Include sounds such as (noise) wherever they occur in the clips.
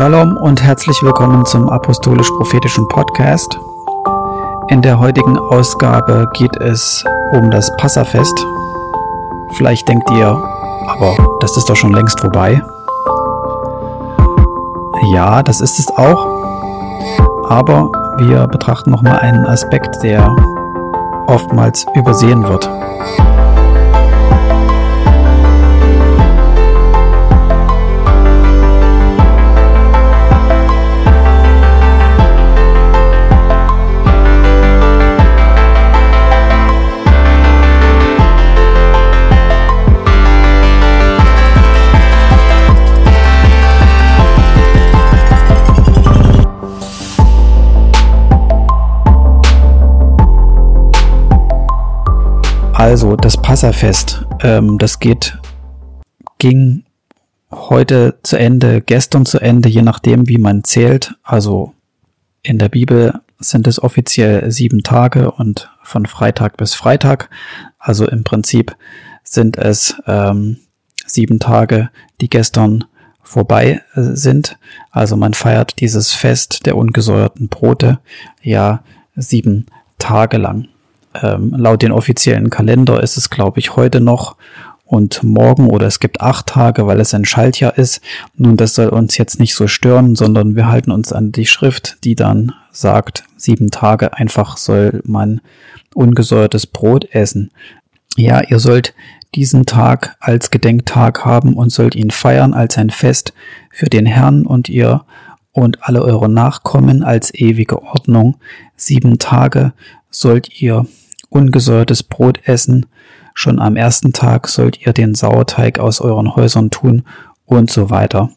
Shalom und herzlich willkommen zum Apostolisch-Prophetischen Podcast. In der heutigen Ausgabe geht es um das Passafest. Vielleicht denkt ihr, aber das ist doch schon längst vorbei. Ja, das ist es auch. Aber wir betrachten nochmal einen Aspekt, der oftmals übersehen wird. Also das Passafest, ähm, das geht, ging heute zu Ende, gestern zu Ende, je nachdem, wie man zählt. Also in der Bibel sind es offiziell sieben Tage und von Freitag bis Freitag. Also im Prinzip sind es ähm, sieben Tage, die gestern vorbei äh, sind. Also man feiert dieses Fest der ungesäuerten Brote ja sieben Tage lang. Ähm, laut den offiziellen Kalender ist es, glaube ich, heute noch und morgen oder es gibt acht Tage, weil es ein Schaltjahr ist. Nun, das soll uns jetzt nicht so stören, sondern wir halten uns an die Schrift, die dann sagt, sieben Tage einfach soll man ungesäuertes Brot essen. Ja, ihr sollt diesen Tag als Gedenktag haben und sollt ihn feiern als ein Fest für den Herrn und ihr und alle eure Nachkommen als ewige Ordnung. Sieben Tage sollt ihr ungesäuertes Brot essen, schon am ersten Tag sollt ihr den Sauerteig aus euren Häusern tun und so weiter.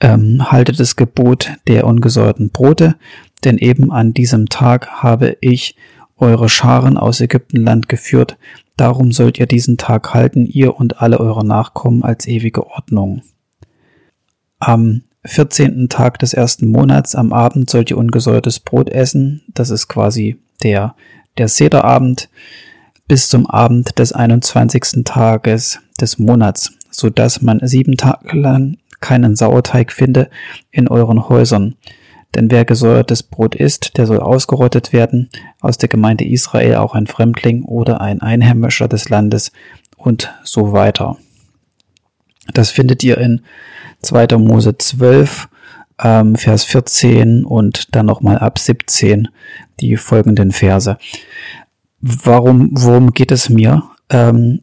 Ähm, haltet das Gebot der ungesäuerten Brote, denn eben an diesem Tag habe ich eure Scharen aus Ägyptenland geführt, darum sollt ihr diesen Tag halten, ihr und alle eure Nachkommen als ewige Ordnung. Am 14. Tag des ersten Monats am Abend sollt ihr ungesäuertes Brot essen, das ist quasi der der Sederabend bis zum Abend des 21. Tages des Monats, so dass man sieben Tage lang keinen Sauerteig finde in euren Häusern. Denn wer gesäuertes Brot isst, der soll ausgerottet werden, aus der Gemeinde Israel auch ein Fremdling oder ein Einheimischer des Landes und so weiter. Das findet ihr in 2. Mose 12, ähm, Vers 14 und dann nochmal ab 17 die folgenden Verse. Warum, worum geht es mir? Ähm,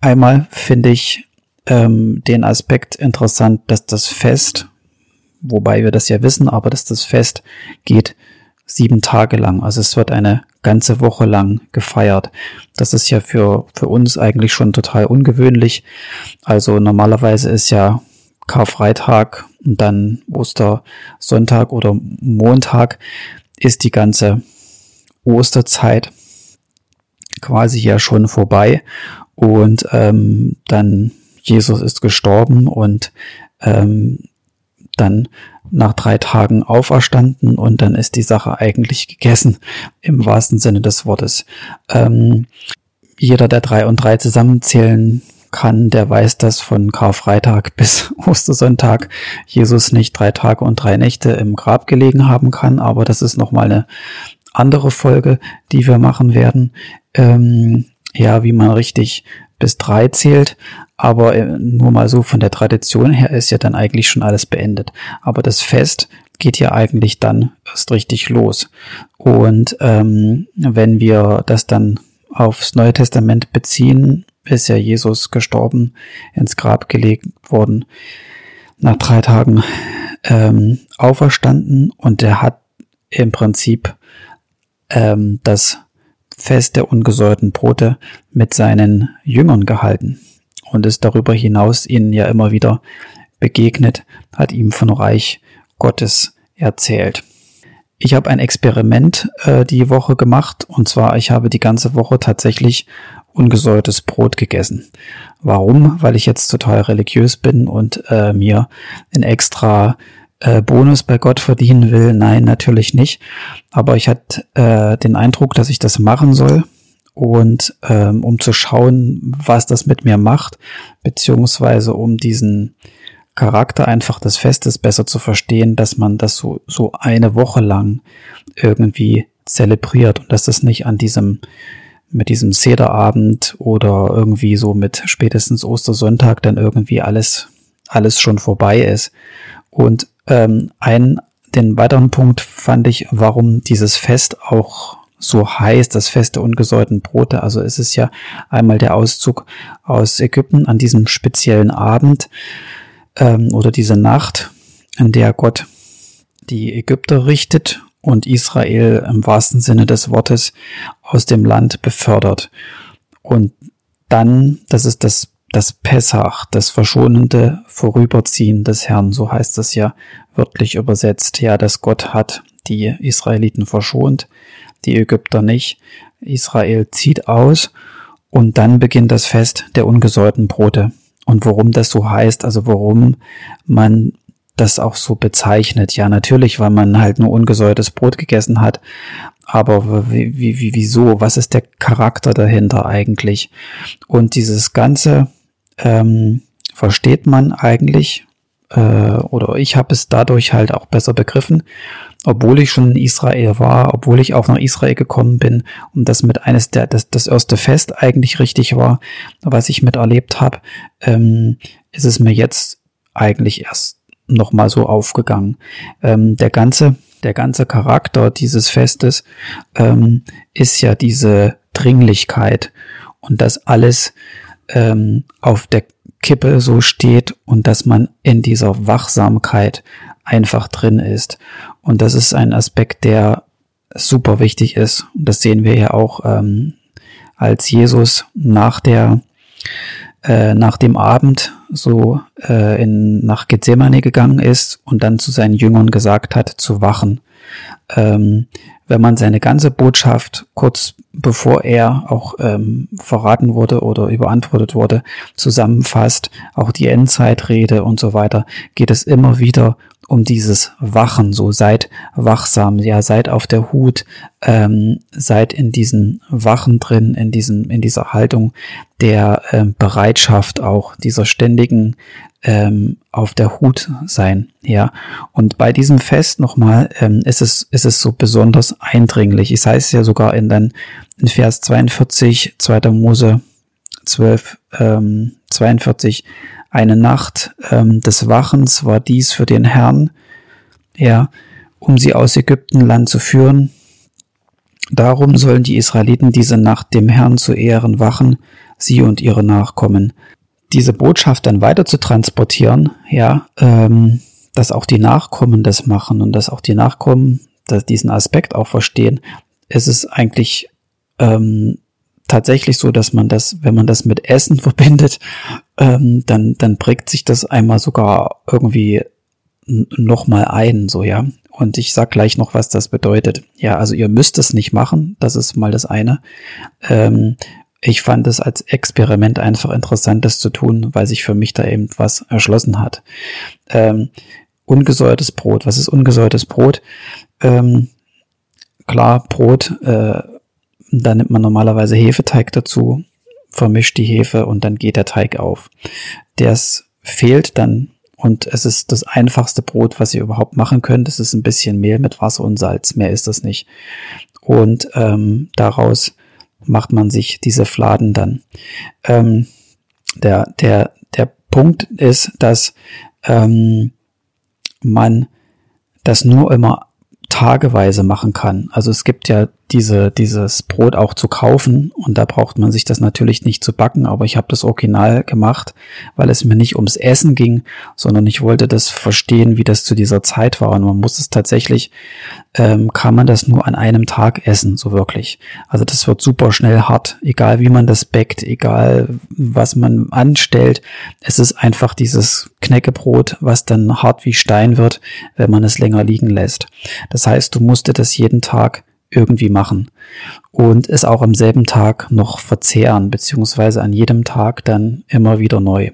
einmal finde ich ähm, den Aspekt interessant, dass das Fest, wobei wir das ja wissen, aber dass das Fest geht sieben Tage lang. Also es wird eine ganze Woche lang gefeiert. Das ist ja für, für uns eigentlich schon total ungewöhnlich. Also normalerweise ist ja Karfreitag und dann Ostersonntag oder Montag ist die ganze Osterzeit quasi ja schon vorbei und ähm, dann Jesus ist gestorben und ähm, dann nach drei Tagen auferstanden und dann ist die Sache eigentlich gegessen im wahrsten Sinne des Wortes. Ähm, jeder der drei und drei zusammenzählen kann, der weiß, dass von Karfreitag (laughs) bis Ostersonntag Jesus nicht drei Tage und drei Nächte im Grab gelegen haben kann, aber das ist nochmal eine andere Folge, die wir machen werden. Ähm, ja, wie man richtig bis drei zählt, aber äh, nur mal so von der Tradition her ist ja dann eigentlich schon alles beendet. Aber das Fest geht ja eigentlich dann erst richtig los. Und ähm, wenn wir das dann aufs Neue Testament beziehen, ist ja Jesus gestorben, ins Grab gelegt worden, nach drei Tagen ähm, auferstanden und er hat im Prinzip ähm, das Fest der ungesäuerten Brote mit seinen Jüngern gehalten und ist darüber hinaus ihnen ja immer wieder begegnet, hat ihm von Reich Gottes erzählt. Ich habe ein Experiment äh, die Woche gemacht und zwar ich habe die ganze Woche tatsächlich ungesäuertes Brot gegessen. Warum? Weil ich jetzt total religiös bin und äh, mir ein extra äh, Bonus bei Gott verdienen will. Nein, natürlich nicht. Aber ich hatte äh, den Eindruck, dass ich das machen soll. Und ähm, um zu schauen, was das mit mir macht, beziehungsweise um diesen Charakter einfach des Festes besser zu verstehen, dass man das so, so eine Woche lang irgendwie zelebriert und dass das nicht an diesem, mit diesem Sederabend oder irgendwie so mit spätestens Ostersonntag dann irgendwie alles, alles schon vorbei ist. Und ähm, ein, den weiteren Punkt fand ich, warum dieses Fest auch so heißt, das Fest der ungesäuerten Brote. Also es ist ja einmal der Auszug aus Ägypten an diesem speziellen Abend ähm, oder diese Nacht, in der Gott die Ägypter richtet und Israel im wahrsten Sinne des Wortes aus dem Land befördert. Und dann, das ist das, das Pessach, das verschonende Vorüberziehen des Herrn, so heißt es ja wörtlich übersetzt, ja, dass Gott hat die Israeliten verschont, die Ägypter nicht. Israel zieht aus und dann beginnt das Fest der ungesäuerten Brote. Und warum das so heißt, also warum man das auch so bezeichnet. Ja, natürlich, weil man halt nur ungesäuertes Brot gegessen hat. Aber wie, wie, wieso? Was ist der Charakter dahinter eigentlich? Und dieses Ganze ähm, versteht man eigentlich, äh, oder ich habe es dadurch halt auch besser begriffen, obwohl ich schon in Israel war, obwohl ich auch nach Israel gekommen bin und das mit eines der, das, das erste Fest eigentlich richtig war, was ich miterlebt habe, ähm, ist es mir jetzt eigentlich erst nochmal so aufgegangen. Ähm, der ganze, der ganze Charakter dieses Festes ähm, ist ja diese Dringlichkeit und dass alles ähm, auf der Kippe so steht und dass man in dieser Wachsamkeit einfach drin ist. Und das ist ein Aspekt, der super wichtig ist. Und das sehen wir ja auch, ähm, als Jesus nach der äh, nach dem Abend so äh, in, nach Gethsemane gegangen ist und dann zu seinen Jüngern gesagt hat, zu wachen. Ähm, wenn man seine ganze Botschaft kurz bevor er auch ähm, verraten wurde oder überantwortet wurde, zusammenfasst, auch die Endzeitrede und so weiter, geht es immer wieder um dieses Wachen, so seid wachsam, ja, seid auf der Hut, ähm, seid in diesen Wachen drin, in diesem, in dieser Haltung der ähm, Bereitschaft auch, dieser ständigen ähm, auf der Hut sein, ja. Und bei diesem Fest nochmal ähm, ist es ist es so besonders eindringlich. Es heißt ja sogar in dann in Vers 42, 2. Mose 12, ähm, 42, eine Nacht ähm, des Wachens war dies für den Herrn, ja, um sie aus Ägyptenland zu führen. Darum sollen die Israeliten diese Nacht dem Herrn zu Ehren wachen, sie und ihre Nachkommen. Diese Botschaft dann weiter zu transportieren, ja, ähm, dass auch die Nachkommen das machen und dass auch die Nachkommen dass diesen Aspekt auch verstehen, ist es eigentlich ähm, tatsächlich so, dass man das, wenn man das mit Essen (laughs) verbindet, ähm, dann, dann prägt sich das einmal sogar irgendwie nochmal ein, so, ja. Und ich sag gleich noch, was das bedeutet. Ja, also ihr müsst es nicht machen, das ist mal das eine. Ähm, ich fand es als Experiment einfach interessant, das zu tun, weil sich für mich da eben was erschlossen hat. Ähm, ungesäuertes Brot. Was ist ungesäuertes Brot? Ähm, klar, Brot äh, da nimmt man normalerweise Hefeteig dazu, vermischt die Hefe und dann geht der Teig auf. Das fehlt dann und es ist das einfachste Brot, was ihr überhaupt machen könnt. Es ist ein bisschen Mehl mit Wasser und Salz, mehr ist das nicht. Und ähm, daraus macht man sich diese Fladen dann. Ähm, der, der, der Punkt ist, dass ähm, man das nur immer tageweise machen kann. Also es gibt ja diese, dieses Brot auch zu kaufen und da braucht man sich das natürlich nicht zu backen, aber ich habe das Original gemacht, weil es mir nicht ums Essen ging, sondern ich wollte das verstehen, wie das zu dieser Zeit war und man muss es tatsächlich, ähm, kann man das nur an einem Tag essen, so wirklich. Also das wird super schnell hart, egal wie man das backt, egal was man anstellt, es ist einfach dieses Knäckebrot, was dann hart wie Stein wird, wenn man es länger liegen lässt. Das heißt, du musst das jeden Tag irgendwie machen und es auch am selben Tag noch verzehren, beziehungsweise an jedem Tag dann immer wieder neu.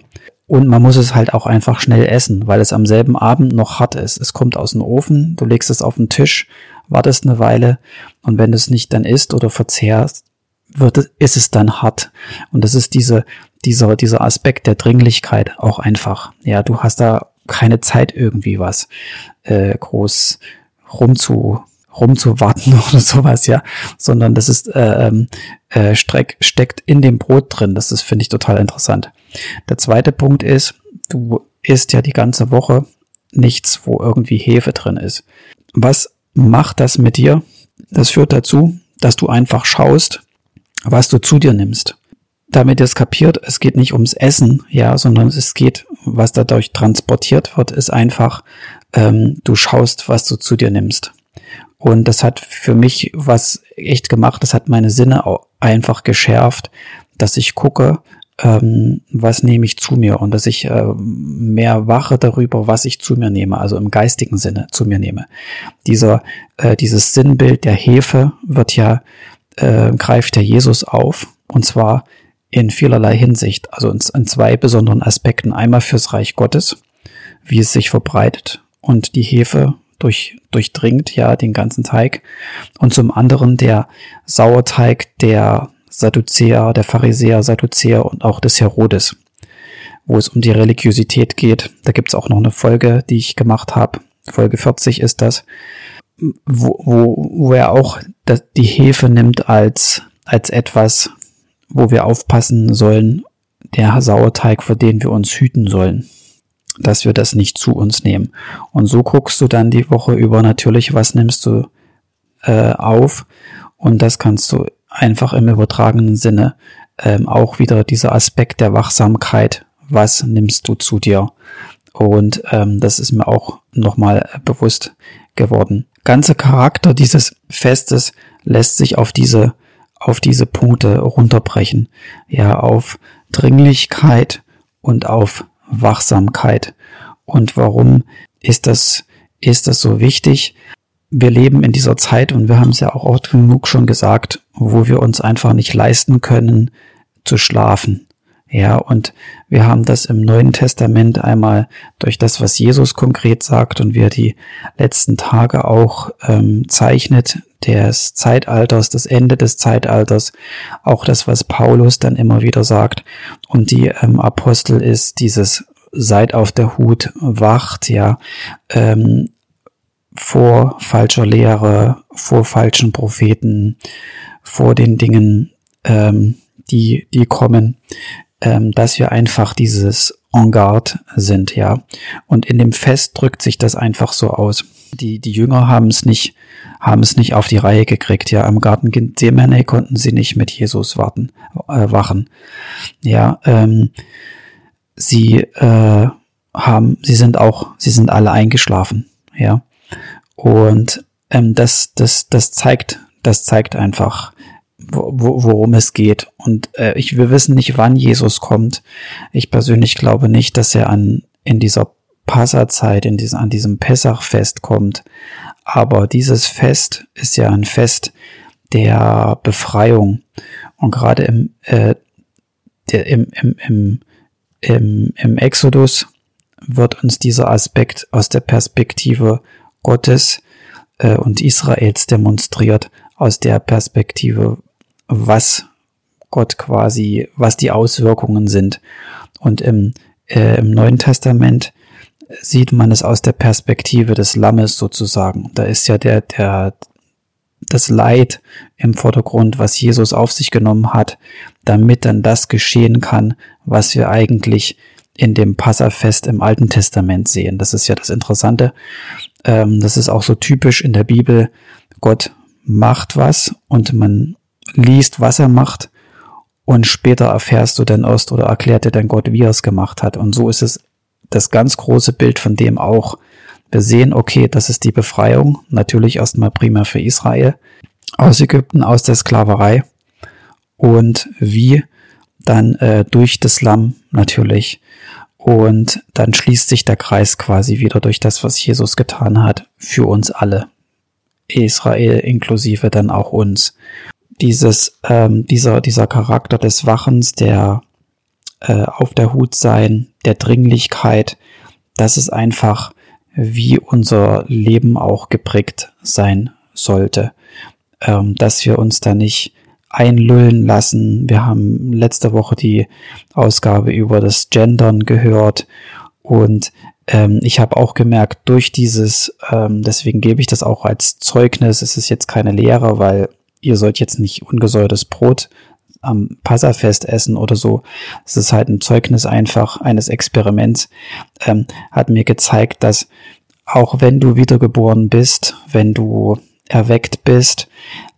Und man muss es halt auch einfach schnell essen, weil es am selben Abend noch hart ist. Es kommt aus dem Ofen, du legst es auf den Tisch, wartest eine Weile und wenn du es nicht dann isst oder verzehrst, wird, ist es dann hart. Und das ist diese, dieser, dieser Aspekt der Dringlichkeit auch einfach. Ja, du hast da keine Zeit irgendwie was äh, groß rumzu rumzuwarten (laughs) oder sowas, ja, sondern das ist äh, ähm, äh, streck, steckt in dem Brot drin. Das ist finde ich total interessant. Der zweite Punkt ist, du isst ja die ganze Woche nichts, wo irgendwie Hefe drin ist. Was macht das mit dir? Das führt dazu, dass du einfach schaust, was du zu dir nimmst. Damit ihr es kapiert, es geht nicht ums Essen, ja, sondern es geht, was dadurch transportiert wird, ist einfach, ähm, du schaust, was du zu dir nimmst. Und das hat für mich was echt gemacht, das hat meine Sinne auch einfach geschärft, dass ich gucke, ähm, was nehme ich zu mir und dass ich äh, mehr wache darüber, was ich zu mir nehme, also im geistigen Sinne zu mir nehme. Dieser, äh, dieses Sinnbild der Hefe wird ja, äh, greift der Jesus auf und zwar in vielerlei Hinsicht, also in, in zwei besonderen Aspekten. Einmal fürs Reich Gottes, wie es sich verbreitet und die Hefe durch, durchdringt ja den ganzen Teig und zum anderen der Sauerteig der Sadduzäer, der Pharisäer, Sadduzäer und auch des Herodes, wo es um die Religiosität geht. Da gibt's auch noch eine Folge, die ich gemacht habe. Folge 40 ist das, wo, wo, wo er auch die Hefe nimmt als, als etwas, wo wir aufpassen sollen, der Sauerteig, vor dem wir uns hüten sollen, dass wir das nicht zu uns nehmen. Und so guckst du dann die Woche über natürlich, was nimmst du äh, auf und das kannst du einfach im übertragenen Sinne ähm, auch wieder dieser Aspekt der Wachsamkeit, was nimmst du zu dir? Und ähm, das ist mir auch nochmal bewusst geworden. Ganze Charakter dieses Festes lässt sich auf diese auf diese Punkte runterbrechen. Ja, auf Dringlichkeit und auf Wachsamkeit. Und warum ist das, ist das so wichtig? wir leben in dieser Zeit und wir haben es ja auch oft genug schon gesagt, wo wir uns einfach nicht leisten können zu schlafen. Ja, und wir haben das im Neuen Testament einmal durch das, was Jesus konkret sagt und wie er die letzten Tage auch ähm, zeichnet, des Zeitalters, das Ende des Zeitalters, auch das, was Paulus dann immer wieder sagt. Und die ähm, Apostel ist dieses Seid auf der Hut, wacht, ja, ähm, vor falscher Lehre, vor falschen Propheten, vor den Dingen, ähm, die, die kommen, ähm, dass wir einfach dieses En garde sind, ja. Und in dem Fest drückt sich das einfach so aus. Die, die Jünger haben es nicht, haben es nicht auf die Reihe gekriegt, ja. Am Garten Gethsemane konnten sie nicht mit Jesus warten, äh, wachen. Ja, ähm, sie äh, haben, sie sind auch, sie sind alle eingeschlafen, ja. Und ähm, das, das, das zeigt, das zeigt einfach, wo, worum es geht. Und äh, ich, wir wissen nicht, wann Jesus kommt. Ich persönlich glaube nicht, dass er an in dieser Passazeit, in diesem, an diesem Pessachfest kommt. Aber dieses Fest ist ja ein Fest der Befreiung. Und gerade im, äh, der, im, im, im, im, im Exodus wird uns dieser Aspekt aus der Perspektive Gottes äh, und Israels demonstriert aus der Perspektive, was Gott quasi, was die Auswirkungen sind. Und im, äh, im Neuen Testament sieht man es aus der Perspektive des Lammes sozusagen. Da ist ja der, der, das Leid im Vordergrund, was Jesus auf sich genommen hat, damit dann das geschehen kann, was wir eigentlich in dem Passafest im Alten Testament sehen. Das ist ja das Interessante. Ähm, das ist auch so typisch in der Bibel. Gott macht was und man liest, was er macht und später erfährst du dann erst oder erklärt dir dann Gott, wie er es gemacht hat. Und so ist es das ganz große Bild von dem auch. Wir sehen, okay, das ist die Befreiung, natürlich erstmal primär für Israel, aus Ägypten, aus der Sklaverei und wie dann äh, durch das Lamm natürlich und dann schließt sich der Kreis quasi wieder durch das, was Jesus getan hat, für uns alle. Israel inklusive dann auch uns. Dieses, ähm, dieser, dieser Charakter des Wachens, der äh, auf der Hut sein, der Dringlichkeit, das ist einfach, wie unser Leben auch geprägt sein sollte. Ähm, dass wir uns da nicht einlullen lassen. Wir haben letzte Woche die Ausgabe über das Gendern gehört und ähm, ich habe auch gemerkt, durch dieses, ähm, deswegen gebe ich das auch als Zeugnis, es ist jetzt keine Lehre, weil ihr sollt jetzt nicht ungesäuertes Brot am Passafest essen oder so. Es ist halt ein Zeugnis einfach eines Experiments, ähm, hat mir gezeigt, dass auch wenn du wiedergeboren bist, wenn du erweckt bist,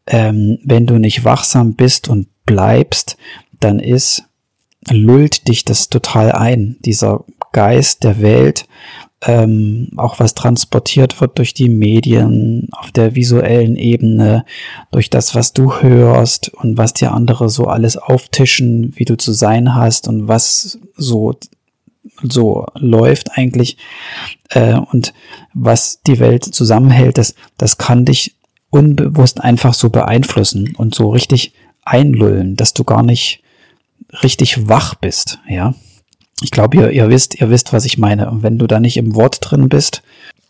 ähm, wenn du nicht wachsam bist und bleibst, dann ist, lullt dich das total ein, dieser Geist der Welt, ähm, auch was transportiert wird durch die Medien, auf der visuellen Ebene, durch das, was du hörst und was dir andere so alles auftischen, wie du zu sein hast und was so so läuft eigentlich äh, und was die Welt zusammenhält, das, das kann dich unbewusst einfach so beeinflussen und so richtig einlullen, dass du gar nicht richtig wach bist, ja. Ich glaube, ihr, ihr wisst, ihr wisst, was ich meine. Und wenn du da nicht im Wort drin bist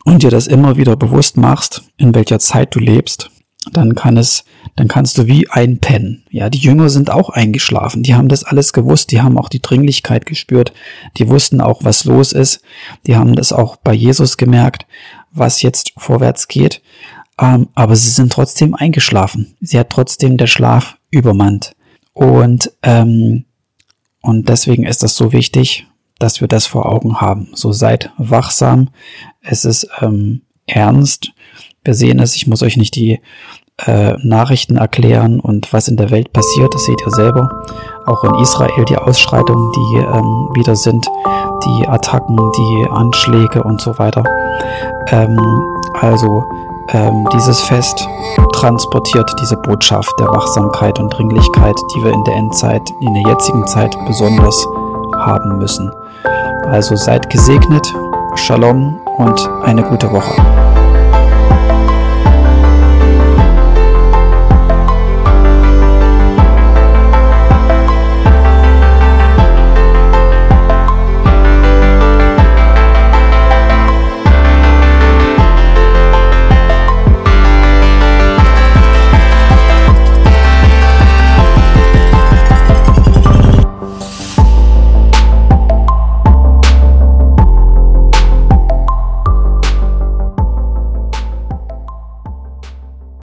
und dir das immer wieder bewusst machst, in welcher Zeit du lebst, dann kann es, dann kannst du wie einpennen. Ja, die Jünger sind auch eingeschlafen. Die haben das alles gewusst. Die haben auch die Dringlichkeit gespürt. Die wussten auch, was los ist. Die haben das auch bei Jesus gemerkt, was jetzt vorwärts geht. Ähm, aber sie sind trotzdem eingeschlafen. Sie hat trotzdem der Schlaf übermannt. Und ähm, und deswegen ist es so wichtig, dass wir das vor Augen haben. So seid wachsam. Es ist ähm, ernst. Wir sehen es. Ich muss euch nicht die äh, Nachrichten erklären und was in der Welt passiert. Das seht ihr selber. Auch in Israel die Ausschreitungen, die ähm, wieder sind, die Attacken, die Anschläge und so weiter. Ähm, also ähm, dieses Fest transportiert diese Botschaft der Wachsamkeit und Dringlichkeit, die wir in der Endzeit, in der jetzigen Zeit besonders haben müssen. Also seid gesegnet, Shalom und eine gute Woche.